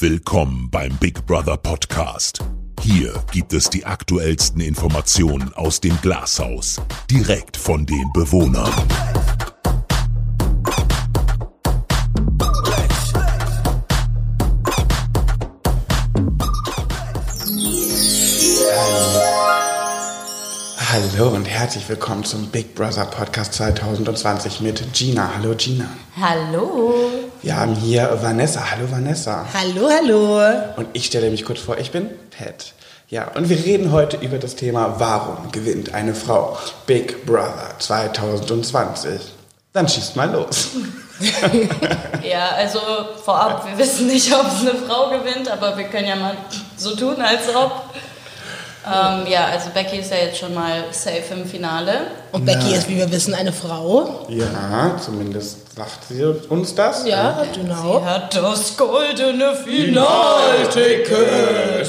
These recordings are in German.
Willkommen beim Big Brother Podcast. Hier gibt es die aktuellsten Informationen aus dem Glashaus, direkt von den Bewohnern. Hallo und herzlich willkommen zum Big Brother Podcast 2020 mit Gina. Hallo Gina. Hallo. Wir haben hier Vanessa. Hallo Vanessa. Hallo, hallo. Und ich stelle mich kurz vor, ich bin Pat. Ja, und wir reden heute über das Thema, warum gewinnt eine Frau Big Brother 2020? Dann schießt mal los. ja, also vorab, wir wissen nicht, ob es eine Frau gewinnt, aber wir können ja mal so tun, als ob. Ähm, ja, also Becky ist ja jetzt schon mal safe im Finale. Und Becky ist, wie wir wissen, eine Frau. Ja, zumindest sagt sie uns das. Ja, genau. Sie hat das goldene Finalticket.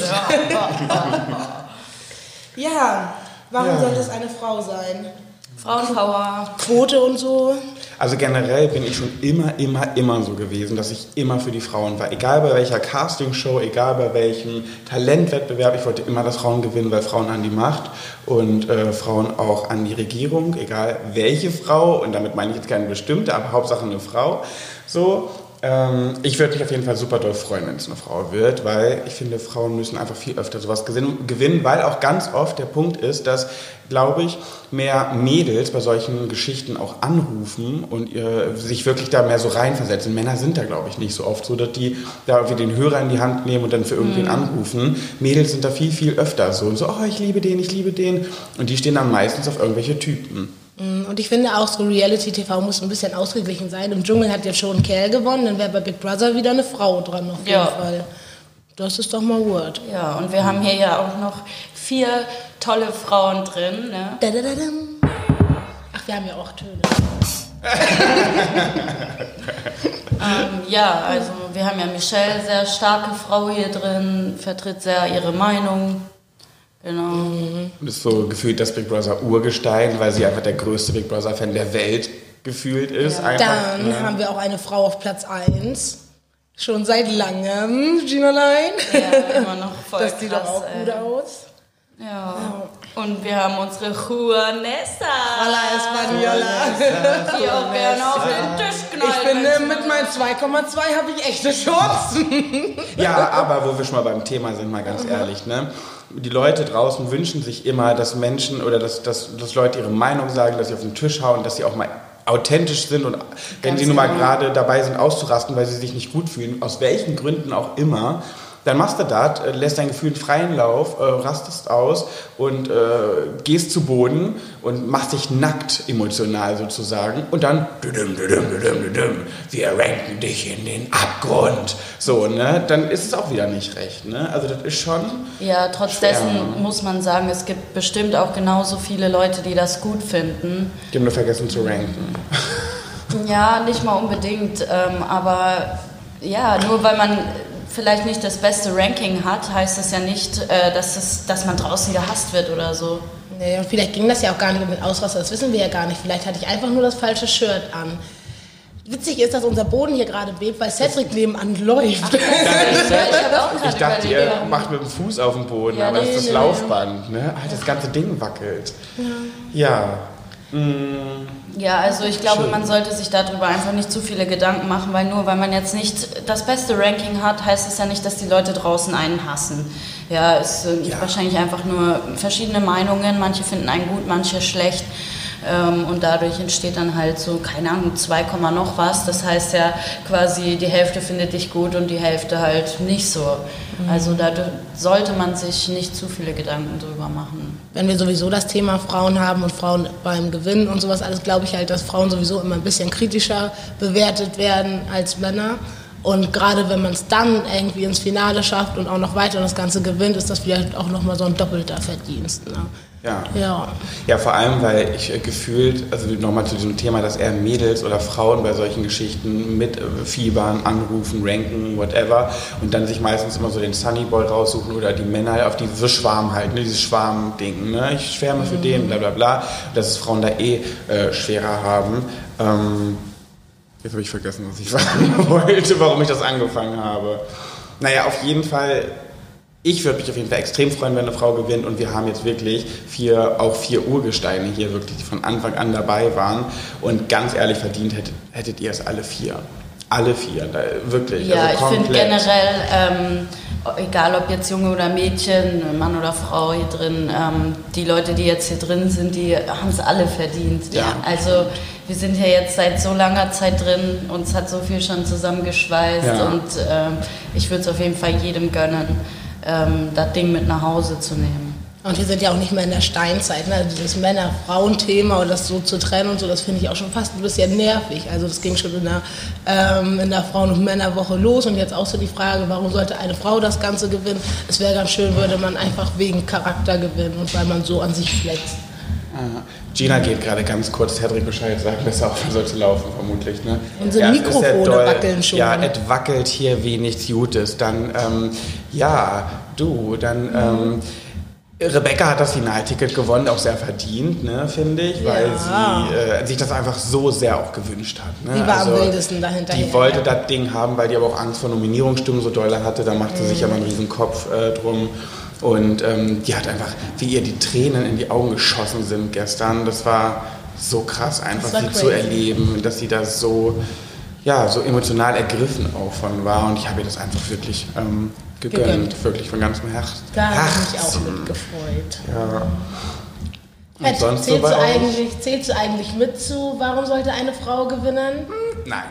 Ja, warum Ja. sollte es eine Frau sein? Frauenpower. Quote und so. Also generell bin ich schon immer, immer, immer so gewesen, dass ich immer für die Frauen war. Egal bei welcher Castingshow, egal bei welchem Talentwettbewerb, ich wollte immer, dass Frauen gewinnen, weil Frauen an die Macht und äh, Frauen auch an die Regierung, egal welche Frau, und damit meine ich jetzt keine bestimmte, aber Hauptsache eine Frau. So, ähm, ich würde mich auf jeden Fall super doll freuen, wenn es eine Frau wird, weil ich finde, Frauen müssen einfach viel öfter sowas gewinnen, weil auch ganz oft der Punkt ist, dass, glaube ich, mehr Mädels bei solchen Geschichten auch anrufen und äh, sich wirklich da mehr so reinversetzen. Männer sind da, glaube ich, nicht so oft so, dass die da irgendwie den Hörer in die Hand nehmen und dann für irgendwen anrufen. Mädels sind da viel, viel öfter so und so, oh, ich liebe den, ich liebe den. Und die stehen dann meistens auf irgendwelche Typen. Mm, Und ich finde auch so Reality-TV muss ein bisschen ausgeglichen sein. Im Dschungel hat jetzt schon ein Kerl gewonnen, dann wäre bei Big Brother wieder eine Frau dran auf jeden Ja. Fall. Das ist doch mal Word. Ja, und wir haben hier ja auch noch vier tolle Frauen drin. Ne? Dadadadam. Ach, wir haben ja auch Töne. Ähm, ja, also wir haben ja Michelle, sehr starke Frau hier drin, vertritt sehr ihre Meinung. Genau. Und ist so gefühlt das Big Brother Urgestein, weil sie einfach der größte Big Brother Fan der Welt gefühlt ist. Einfach, Dann ne? haben wir auch eine Frau auf Platz 1. Schon seit langem, Gina Line. Ja, immer noch voll Das sieht doch auch ey. gut aus. Ja. Und wir haben unsere Juanessa. Hola Española. Die auch gerne auf den Tisch knallt. Ich finde, wenn's- mit meinen 2,2 habe ich echte Chancen. Ja, aber wo wir schon mal beim Thema sind, mal ganz ehrlich, ne? Die Leute draußen wünschen sich immer, dass Menschen oder dass, dass, dass Leute ihre Meinung sagen, dass sie auf den Tisch hauen, dass sie auch mal authentisch sind und wenn sie nun mal gerade dabei sind auszurasten, weil sie sich nicht gut fühlen, aus welchen Gründen auch immer, dann machst du das, äh, lässt dein Gefühl einen freien Lauf, äh, rastest aus und äh, gehst zu Boden und machst dich nackt emotional sozusagen und dann düdüm, düdüm, düdüm, düdüm, wir ranken dich in den Abgrund. So, ne? Dann ist es auch wieder nicht recht, ne? Also das ist schon... Ja, trotz Schwer, dessen ne? muss man sagen, es gibt bestimmt auch genauso viele Leute, die das gut finden. Die haben nur vergessen zu ranken. Ja, nicht mal unbedingt, ähm, aber ja, nur weil man vielleicht nicht das beste Ranking hat, heißt das ja nicht, äh, dass, es, dass man draußen gehasst wird oder so. Nee, und vielleicht ging das ja auch gar nicht mit Ausraster, das wissen wir ja gar nicht. Vielleicht hatte ich einfach nur das falsche Shirt an. Witzig ist, dass unser Boden hier gerade bebt, weil Cedric nebenan läuft. ich auch Ich gerade dachte, ihr macht mit dem Fuß auf dem Boden, Ja, aber das nee, ist das nee, Laufband, ne? Ah, das ganze Ding wackelt. Ja. Mm, Ja, also ich glaube, Schön. man sollte sich darüber einfach nicht zu viele Gedanken machen, weil nur weil man jetzt nicht das beste Ranking hat, heißt es ja nicht, dass die Leute draußen einen hassen. Ja, es sind Ja. wahrscheinlich einfach nur verschiedene Meinungen. Manche finden einen gut, manche schlecht. Ähm, und dadurch entsteht dann halt so, keine Ahnung, 2, Komma noch was. Das heißt ja quasi, die Hälfte findet dich gut und die Hälfte halt nicht so. Also da sollte man sich nicht zu viele Gedanken drüber machen. Wenn wir sowieso das Thema Frauen haben und Frauen beim Gewinnen und sowas alles, glaube ich halt, dass Frauen sowieso immer ein bisschen kritischer bewertet werden als Männer. Und gerade wenn man es dann irgendwie ins Finale schafft und auch noch weiter das Ganze gewinnt, ist das vielleicht auch nochmal so ein doppelter Verdienst. Ne? Ja. Ja. Ja, vor allem, weil ich äh, gefühlt, also nochmal zu diesem Thema, dass eher Mädels oder Frauen bei solchen Geschichten mit äh, Fiebern, Anrufen, Ranken, whatever und dann sich meistens immer so den Sunnyboy raussuchen oder die Männer auf dieses Schwarm halt, ne, dieses Schwarm-Ding, ne, ich schwärme für den, bla bla bla, dass es Frauen da eh äh, schwerer haben. Ähm, jetzt habe ich vergessen, was ich sagen wollte, warum ich das angefangen habe. Naja, auf jeden Fall ich würde mich auf jeden Fall extrem freuen, wenn eine Frau gewinnt und wir haben jetzt wirklich vier, auch vier Urgesteine hier wirklich, die von Anfang an dabei waren und ganz ehrlich verdient hättet, hättet ihr es alle vier. Alle vier, da, wirklich. Ja, also ich finde generell, ähm, egal ob jetzt Junge oder Mädchen, Mann oder Frau hier drin, ähm, die Leute, die jetzt hier drin sind, die haben es alle verdient. Ja. Also wir sind ja jetzt seit so langer Zeit drin, uns hat so viel schon zusammengeschweißt Ja. und ähm, ich würde es auf jeden Fall jedem gönnen, ähm, das Ding mit nach Hause zu nehmen. Und wir sind ja auch nicht mehr in der Steinzeit. Ne? Dieses Männer-Frauen-Thema und das so zu trennen und so, das finde ich auch schon fast ein bisschen nervig. Also das ging schon in der, ähm, in der Frauen- und Männerwoche los und jetzt auch so die Frage, warum sollte eine Frau das Ganze gewinnen? Es wäre ganz schön, würde man einfach wegen Charakter gewinnen und weil man so an sich flext. Ah, Gina geht gerade ganz kurz, Hedrick Bescheid sagt, besser aufhören soll zu laufen, vermutlich. Ne? Unsere es ist Mikrofone doll. wackeln schon. Ja, es wackelt hier wie nichts Gutes. Dann, ähm, ja, du, dann, ähm, Rebecca hat das Finalticket gewonnen, auch sehr verdient, ne, finde ich, weil Ja. sie äh, sich das einfach so sehr auch gewünscht hat. Ne? Sie war am wildesten dahinter. Die wollte das Ding haben, weil die aber auch Angst vor Nominierungsstimmen so doll hatte. Da machte sie sich aber einen riesen Kopf äh, drum. Und ähm, die hat einfach, wie ihr die Tränen in die Augen geschossen sind gestern. Das war so krass, einfach sie zu erleben, dass sie da so, ja, so emotional ergriffen auch von war. Und ich habe ihr das einfach wirklich ähm, gegönnt, Gegönnt. wirklich von ganzem Herzen. Da habe ich mich auch Herzen. mit gefreut. Ja. Und sonst so zählst, bei du eigentlich, zählst du eigentlich mit zu, warum sollte eine Frau gewinnen? Nein.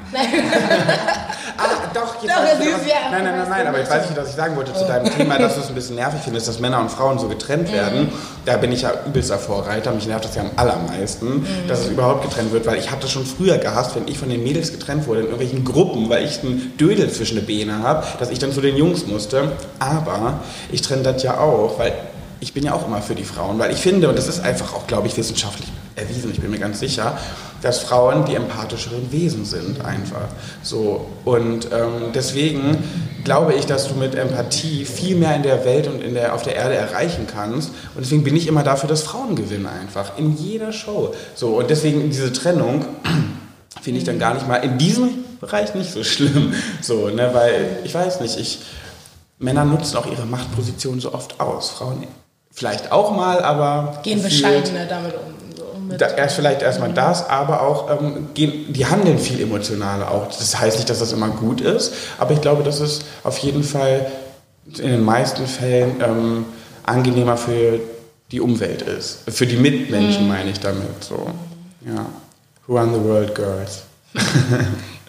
ah, doch, jetzt Doch, ich das ist ja- Nein, nein, nein, nein, aber jetzt weiß ich, was ich sagen wollte zu deinem Thema, dass du es ein bisschen nervig findest, dass Männer und Frauen so getrennt werden. Da bin ich ja übelster Vorreiter. Mich nervt das ja am allermeisten, dass es überhaupt getrennt wird, weil ich habe das schon früher gehasst, wenn ich von den Mädels getrennt wurde in irgendwelchen Gruppen, weil ich einen Dödel zwischen den Beine habe, dass ich dann zu den Jungs musste. Aber ich trenne das ja auch, weil ich bin ja auch immer für die Frauen, weil ich finde, und das ist einfach auch, glaube ich, wissenschaftlich erwiesen, ich bin mir ganz sicher, dass Frauen die empathischeren Wesen sind einfach. So und ähm, deswegen glaube ich, dass du mit Empathie viel mehr in der Welt und in der, auf der Erde erreichen kannst. Und deswegen bin ich immer dafür, dass Frauen gewinnen einfach in jeder Show. So und deswegen diese Trennung finde ich dann gar nicht mal in diesem Bereich nicht so schlimm. So, ne, weil ich weiß nicht, ich Männer nutzen auch ihre Machtposition so oft aus. Frauen vielleicht auch mal, aber Gehen bescheidener damit um. Mit da, erst vielleicht erstmal das, aber auch ähm, gehen, die handeln viel emotionaler auch. Das heißt nicht, dass das immer gut ist, aber ich glaube, dass es auf jeden Fall in den meisten Fällen ähm, angenehmer für die Umwelt ist. Für die Mitmenschen meine ich damit. So. Ja. Who run the world, girls?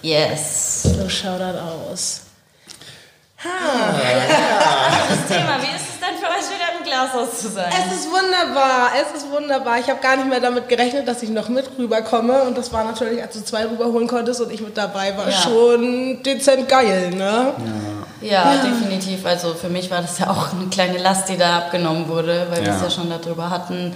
Yes. so schaut das aus. Das Thema, wie ist Glashaus zu sein? Es ist wunderbar, es ist wunderbar. Ich habe gar nicht mehr damit gerechnet, dass ich noch mit rüberkomme. Und das war natürlich, als du zwei rüberholen konntest und ich mit dabei war, Ja. schon dezent geil, ne? Ja, definitiv. Also für mich war das ja auch eine kleine Last, die da abgenommen wurde, weil wir es Ja. ja schon darüber hatten.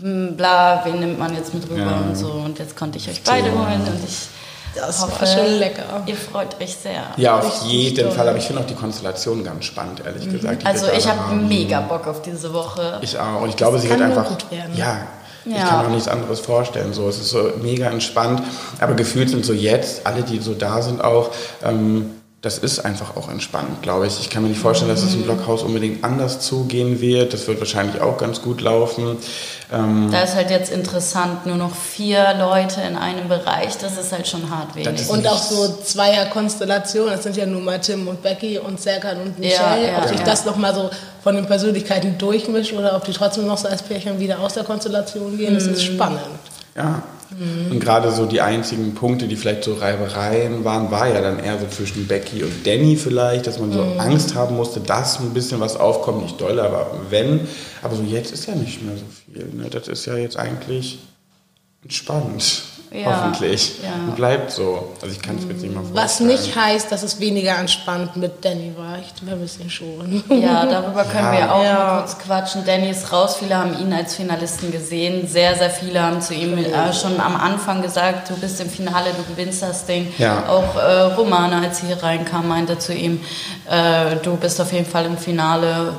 hm, Bla, wen nimmt man jetzt mit rüber Ja. und so. Und jetzt konnte ich euch beide holen und ich Das hoffe, war schon lecker. ihr freut euch sehr. Ja, auf Richtig jeden toll. Fall. Aber ich finde auch die Konstellation ganz spannend, ehrlich gesagt. die Also ich habe mega Bock auf diese Woche. Ich auch. Und ich glaube, sie kann wird einfach. gut werden. Ja. Ich Ja. kann mir auch nichts anderes vorstellen. So, es ist so mega entspannt. Aber gefühlt sind so jetzt alle, die so da sind, auch. Ähm, das ist einfach auch entspannt, glaube ich. Ich kann mir nicht vorstellen, dass es im Blockhaus unbedingt anders zugehen wird. Das wird wahrscheinlich auch ganz gut laufen. Ähm, Da ist halt jetzt interessant, nur noch vier Leute in einem Bereich, das ist halt schon hart wenig. Und auch so Zweier-Konstellationen, es sind ja nun mal Tim und Becky und Serkan und Ja, Michelle. ja, ob sich ja. das nochmal so von den Persönlichkeiten durchmischt oder ob die trotzdem noch so als Pärchen wieder aus der Konstellation gehen, das ist Mhm. spannend. Ja. Und gerade so die einzigen Punkte, die vielleicht so Reibereien waren, war ja dann eher so zwischen Becky und Danny vielleicht, dass man so Angst haben musste, dass ein bisschen was aufkommt, nicht doll, aber wenn. Aber so jetzt ist ja nicht mehr so viel. Ne? Das ist ja jetzt eigentlich entspannt. Ja, Hoffentlich. ja. Und bleibt so. Also ich kann es mir jetzt nicht mal vorstellen. Was nicht heißt, dass es weniger entspannt mit Danny war. Ich wir wissen schon. Ja, darüber können wir auch Ja. mal kurz quatschen. Danny ist raus. Viele haben ihn als Finalisten gesehen. Sehr, sehr viele haben zu ihm äh, schon am Anfang gesagt, du bist im Finale, du gewinnst das Ding. Ja. Auch äh, Romana, als sie hier reinkam, meinte zu ihm, äh, du bist auf jeden Fall im Finale.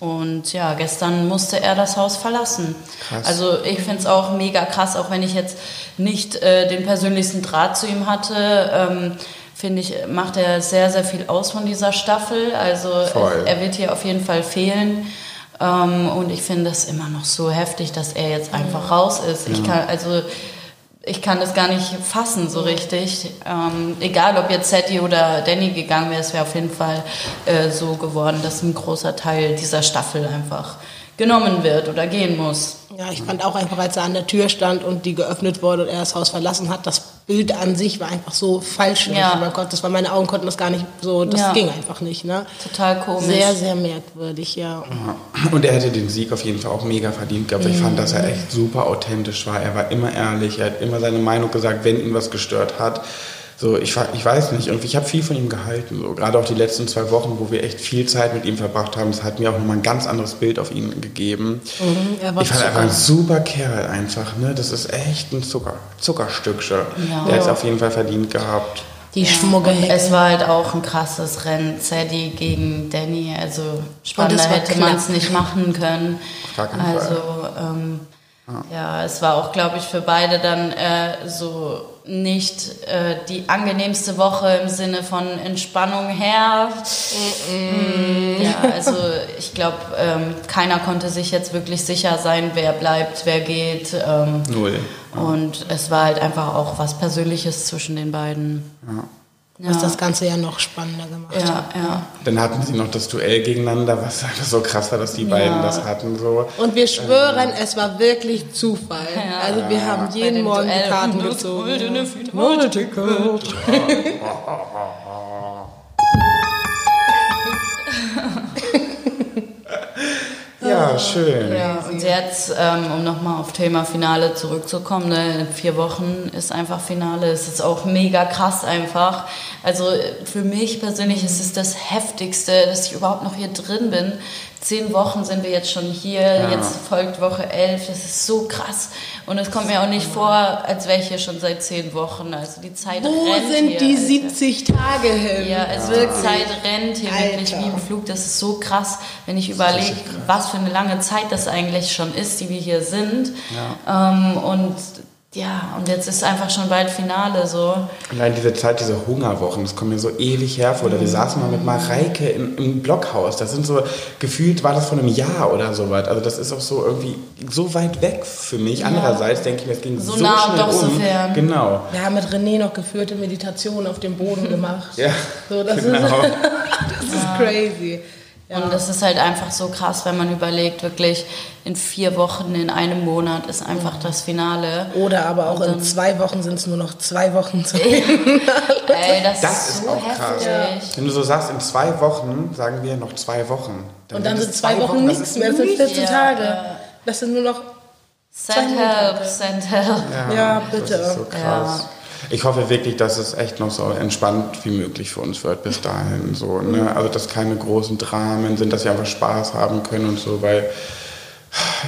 Und ja, gestern musste er das Haus verlassen. Krass. Also ich finde es auch mega krass, auch wenn ich jetzt nicht äh, den persönlichsten Draht zu ihm hatte. Ähm, finde ich, macht er sehr, sehr viel aus von dieser Staffel. Also Voll. er wird hier auf jeden Fall fehlen. Ähm, und ich finde es immer noch so heftig, dass er jetzt einfach raus ist. Ich kann, also ich kann das gar nicht fassen so richtig. Ähm, egal, ob jetzt Sadie oder Danny gegangen wäre, es wäre auf jeden Fall äh, so geworden, dass ein großer Teil dieser Staffel einfach genommen wird oder gehen muss. Ja, ich fand auch einfach, als er an der Tür stand und die geöffnet wurde und er das Haus verlassen hat, das Bild an sich war einfach so falsch. Ja. Oh mein Gott, das war, meine Augen konnten das gar nicht so, das Ja. ging einfach nicht, ne? Total komisch. Sehr, sehr merkwürdig, ja. Und er hätte den Sieg auf jeden Fall auch mega verdient gehabt. Ich fand, dass er Mhm. echt super authentisch war. Er war immer ehrlich, er hat immer seine Meinung gesagt, wenn ihn was gestört hat. So, ich, ich weiß nicht, irgendwie, ich habe viel von ihm gehalten. So. Gerade auch die letzten zwei Wochen, wo wir echt viel Zeit mit ihm verbracht haben, das hat mir auch nochmal ein ganz anderes Bild auf ihn gegeben. er war ich fand einfach ein super Kerl einfach. Ne? Das ist echt ein Zucker, Zuckerstückchen. Ja. Der hat es auf jeden Fall verdient gehabt. Die Schmuggelhecke. Es war halt auch ein krasses Rennen, Sadie gegen Danny. Also spannender hätte man es nicht machen können. Auf gar keinen also ähm, ja, es war auch, glaube ich, für beide dann äh, so nicht äh, die angenehmste Woche im Sinne von Entspannung her. Mm, Ja, also ich glaube, ähm, keiner konnte sich jetzt wirklich sicher sein, wer bleibt, wer geht. Ähm, Null. und es war halt einfach auch was Persönliches zwischen den beiden. Was das Ganze ja noch spannender gemacht Ja, hat. ja. Dann hatten sie noch das Duell gegeneinander, was so krass war, dass die beiden Ja. das hatten. So. Und wir schwören, es war wirklich Zufall. Also wir haben jeden Morgen Duell die Karten gezogen. Ja, schön. Ja, und jetzt, ähm, um nochmal auf Thema Finale zurückzukommen, ne, in vier Wochen ist einfach Finale. Es ist auch mega krass einfach. Also für mich persönlich ist es das Heftigste, dass ich überhaupt noch hier drin bin. Zehn Wochen sind wir jetzt schon hier, jetzt folgt Woche elf. Das ist so krass. Und es kommt mir auch nicht vor, als wäre ich hier schon seit zehn Wochen. Also die Zeit Wo rennt sind hier, die Alter. 70 Tage hin? Ja, es Wirklich. wird Zeit rennt hier wirklich Alter. wie im Flug. Das ist so krass, wenn ich überlege, was für eine lange Zeit das eigentlich schon ist, die wir hier sind. Ähm, und ja, und jetzt ist einfach schon bald Finale so. Allein diese Zeit, diese Hungerwochen, das kommt mir so ewig hervor. Oder wir saßen mal mit Mareike im, im Blockhaus. Das sind so, gefühlt war das von einem Jahr oder so weit. Also das ist auch so irgendwie so weit weg für mich. Andererseits denke ich mir, es ging So so, nah und schnell doch so um. fern. Genau. Wir haben mit René noch geführte Meditation auf dem Boden gemacht. Ja, So, das, genau. ist, das ist crazy. Ja. Und das ist halt einfach so krass, wenn man überlegt, wirklich in vier Wochen, in einem Monat ist einfach das Finale. Oder aber auch Und in dann- zwei Wochen sind es nur noch zwei Wochen zu Ey, das, Das ist ist so auch krass. heftig. Wenn du so sagst, in zwei Wochen, sagen wir noch zwei Wochen. Und dann sind zwei Wochen das nichts mehr. Das sind nicht- 14 Ja, Tage. ja. Das sind nur noch. Send Zwei help, send help. Ja, bitte. Das ist so krass. Ich hoffe wirklich, dass es echt noch so entspannt wie möglich für uns wird bis dahin. So, ne? Also, dass keine großen Dramen sind, dass wir einfach Spaß haben können und so, weil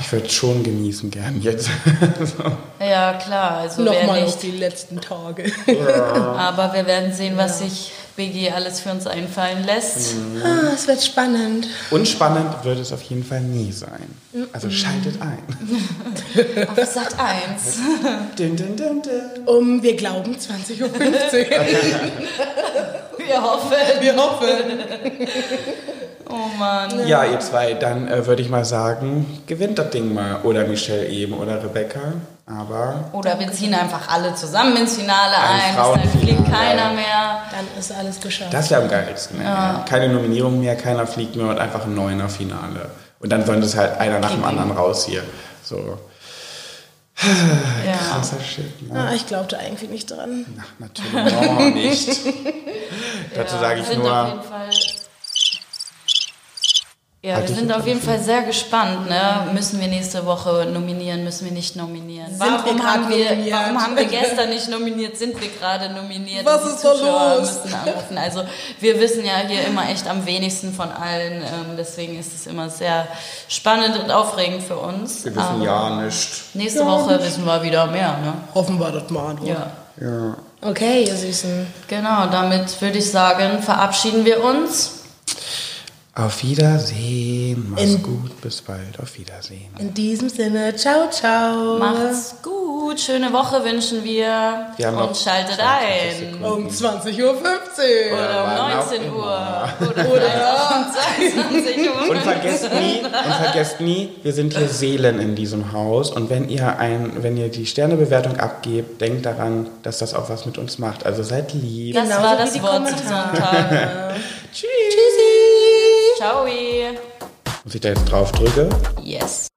ich würde schon genießen gern jetzt. so. Ja, klar. Also Nochmal auf nicht. die letzten Tage. Aber wir werden sehen, was sich Biggie alles für uns einfallen lässt. Ah, es wird spannend. Und spannend wird es auf jeden Fall nie sein. Also schaltet ein. Auf Sat 1. Dun, dun, dun, dun. Um, wir glauben, 20.15 Uhr. Wir hoffen. wir hoffen. Oh Mann. Ja, ihr zwei, dann äh, würde ich mal sagen, gewinnt das Ding mal. Oder Michelle eben oder Rebecca. Aber Oder wir ziehen einfach alle zusammen ins Finale Ein ein. Dann fliegt keiner mehr. Dann ist alles geschafft. das wäre am geilsten. ey. Keine Nominierung mehr, keiner fliegt mehr und einfach ein neuner Finale. Und dann sollen das halt einer nach dem anderen raus hier. So. Ja. Krasser Shit. Ne? Ah, ich glaubte eigentlich nicht dran. Ach, natürlich noch nicht. Dazu sage ich nur, jeden Fall. Ja, wir sind auf jeden Fall sehr gespannt. Ne? Müssen wir nächste Woche nominieren, müssen wir nicht nominieren? Sind warum, wir haben wir, nominiert? warum haben wir gestern nicht nominiert? Sind wir gerade nominiert? Was ist da los? Also wir wissen ja hier immer echt am wenigsten von allen. Ähm, deswegen ist es immer sehr spannend und aufregend für uns. wir wissen Aber ja nicht. Nächste Woche wissen wir wieder mehr. Ne? Hoffen wir das mal. du. Ja. Ja. Okay, ihr Süßen. Genau, damit würde ich sagen, verabschieden wir uns. Auf Wiedersehen. Mach's In- gut. Bis bald. Auf Wiedersehen. In diesem Sinne, ciao, ciao. Macht's gut. Schöne Woche wünschen wir. Wir haben noch und schaltet 20 ein. Um 20.15 Uhr. Oder um wann auch 19 Uhr. Oder, oder um 22 Uhr. Und vergesst nie, und vergesst nie, wir sind hier Seelen in diesem Haus. Und wenn ihr ein, wenn ihr die Sternebewertung abgebt, denkt daran, dass das auch was mit uns macht. Also seid lieb. Das Genauso war das Wort zum. Sonntag. Tschüss. Ciao. Muss ich da jetzt drauf drücke? Yes.